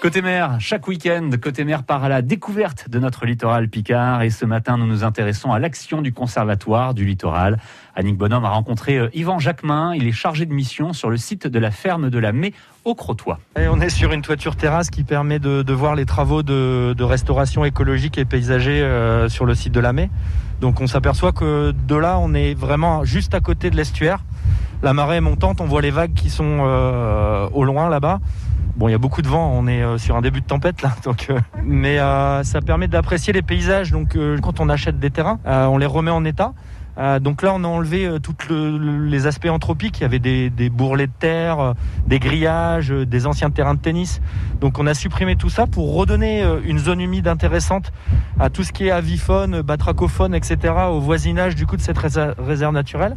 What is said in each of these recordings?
Côté mer, chaque week-end, Côté mer part à la découverte de notre littoral picard et ce matin, nous nous intéressons à l'action du Conservatoire du littoral. Annick Bonhomme a rencontré euh, Yvan Jacquemin, il est chargé de mission sur le site de la ferme de la Mai au Crotoy. On est sur une toiture terrasse qui permet de, voir les travaux de, de, restauration écologique et paysager euh, sur le site de la Mai. Donc on s'aperçoit que de là, on est vraiment juste à côté de l'estuaire. La marée est montante, on voit les vagues qui sont euh, au loin là-bas. Bon, il y a beaucoup de vent, on est euh, sur un début de tempête là, donc, euh, mais euh, ça permet d'apprécier les paysages. Donc, quand on achète des terrains, on les remet en état. donc là, on a enlevé tous les aspects anthropiques. Il y avait des, bourrelets de terre, des grillages, des anciens terrains de tennis. Donc on a supprimé tout ça pour redonner une zone humide intéressante à tout ce qui est avifaune, batracophone, etc. au voisinage du coup de cette réserve naturelle.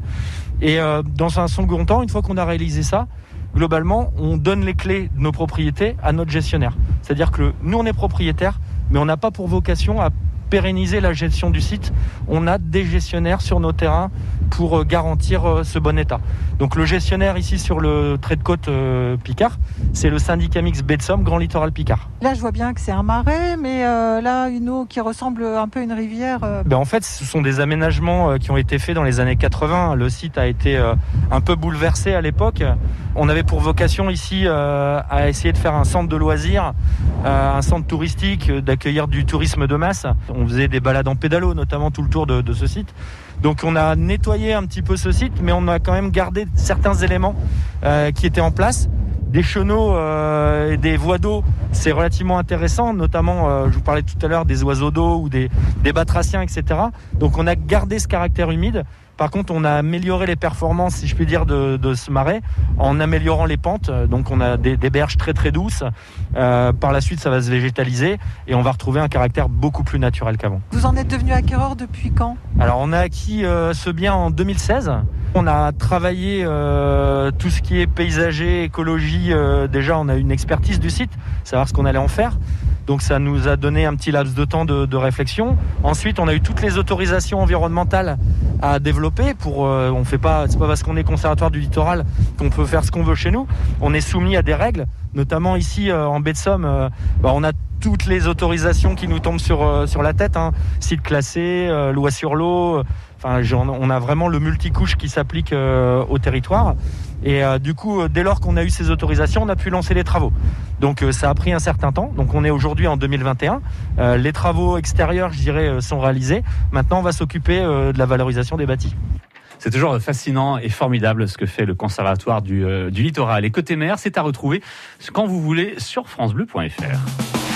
Et dans un second temps, une fois qu'on a réalisé ça, globalement, on donne les clés de nos propriétés à notre gestionnaire. C'est-à-dire que nous, on est propriétaire, mais on n'a pas pour vocation à pérenniser la gestion du site. On a des gestionnaires sur nos terrains pour euh, garantir euh, ce bon état. Donc le gestionnaire ici sur le trait de côte euh, Picard, c'est le syndicat mix baie Grand Littoral Picard. Là, je vois bien que c'est un marais, mais là, une eau qui ressemble un peu à une rivière. Ben, en fait, ce sont des aménagements qui ont été faits dans les années 80. Le site a été un peu bouleversé à l'époque. On avait pour vocation ici à essayer de faire un centre de loisirs, un centre touristique, d'accueillir du tourisme de masse. On faisait des balades en pédalo, notamment tout le tour de, de ce site. Donc on a nettoyé un petit peu ce site, mais on a quand même gardé certains éléments euh, qui étaient en place. Des chenaux euh, et des voies d'eau, c'est relativement intéressant, notamment, euh, je vous parlais tout à l'heure des oiseaux d'eau ou des, des batraciens, etc. Donc on a gardé ce caractère humide. Par contre, on a amélioré les performances, si je puis dire, de, ce marais en améliorant les pentes. Donc, on a des, berges très très douces. Euh, par la suite, ça va se végétaliser et on va retrouver un caractère beaucoup plus naturel qu'avant. Vous en êtes devenu acquéreur depuis quand? Alors, on a acquis euh, ce bien en 2016. On a travaillé euh, tout ce qui est paysager, écologie. déjà, on a une expertise du site, savoir ce qu'on allait en faire. Donc ça nous a donné un petit laps de temps de, réflexion. Ensuite, on a eu toutes les autorisations environnementales à développer. Pour, euh, on fait pas, c'est pas parce qu'on est conservatoire du littoral qu'on peut faire ce qu'on veut chez nous. On est soumis à des règles, notamment ici euh, en baie de Somme. Euh, bah, on a toutes les autorisations qui nous tombent sur, sur la tête. Hein. Site classé, loi sur l'eau. On a vraiment le multicouche qui s'applique au territoire. Et euh, du coup, euh, dès lors qu'on a eu ces autorisations, on a pu lancer les travaux. Donc euh, ça a pris un certain temps. Donc on est aujourd'hui en 2021. les travaux extérieurs, je dirais, sont réalisés. Maintenant, on va s'occuper de la valorisation des bâtis. C'est toujours fascinant et formidable ce que fait le Conservatoire du, du Littoral. Et côté mer, c'est à retrouver quand vous voulez sur francebleu.fr.